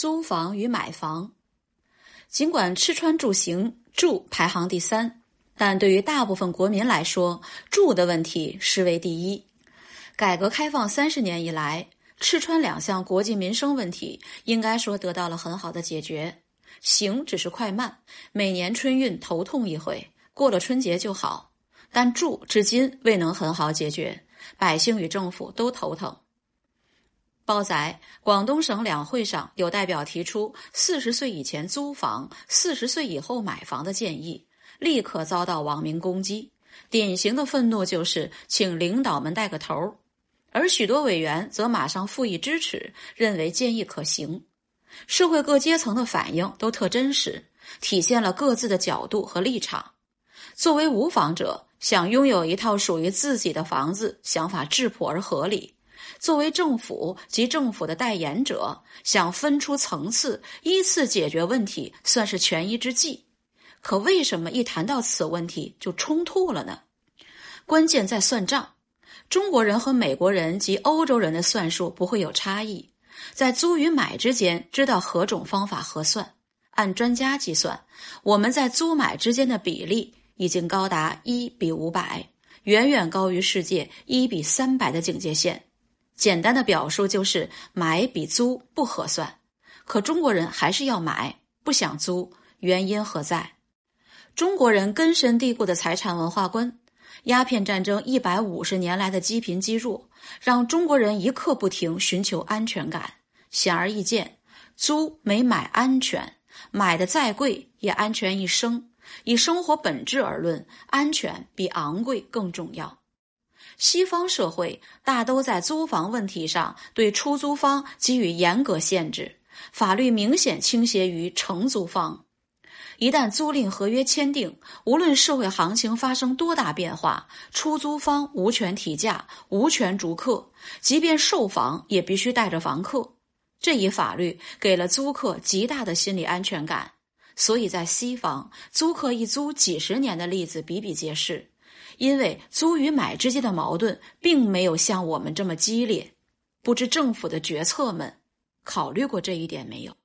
租房与买房，尽管吃穿住行住排行第三，但对于大部分国民来说，住的问题视为第一。改革开放三十年以来，吃穿两项国计民生问题应该说得到了很好的解决。行只是快慢，每年春运头痛一回，过了春节就好；但住至今未能很好解决，百姓与政府都头疼。报载，广东省两会上有代表提出四十岁以前租房、四十岁以后买房的建议，立刻遭到网民攻击。典型的愤怒就是请领导们带个头，而许多委员则马上附议支持，认为建议可行。社会各阶层的反应都特真实，体现了各自的角度和立场。作为无房者，想拥有一套属于自己的房子，想法质朴而合理。作为政府及政府的代言者，想分出层次，依次解决问题，算是权宜之计。可为什么一谈到此问题就冲突了呢？关键在算账。中国人和美国人及欧洲人的算术不会有差异，在租与买之间知道何种方法合算。按专家计算，我们在租买之间的比例已经高达一比五百，远远高于世界一比三百的警戒线。简单的表述就是买比租不合算，可中国人还是要买，不想租，原因何在？中国人根深蒂固的财产文化观，鸦片战争一百五十年来的积贫积弱，让中国人一刻不停寻求安全感。显而易见，租没买安全，买的再贵也安全一生。以生活本质而论，安全比昂贵更重要。西方社会大都在租房问题上对出租方给予严格限制，法律明显倾斜于承租方。一旦租赁合约签订，无论社会行情发生多大变化，出租方无权提价、无权逐客，即便售房也必须带着房客。这一法律给了租客极大的心理安全感，所以在西方，租客一租几十年的例子比比皆是。因为租与买之间的矛盾并没有像我们这么激烈，不知政府的决策们考虑过这一点没有？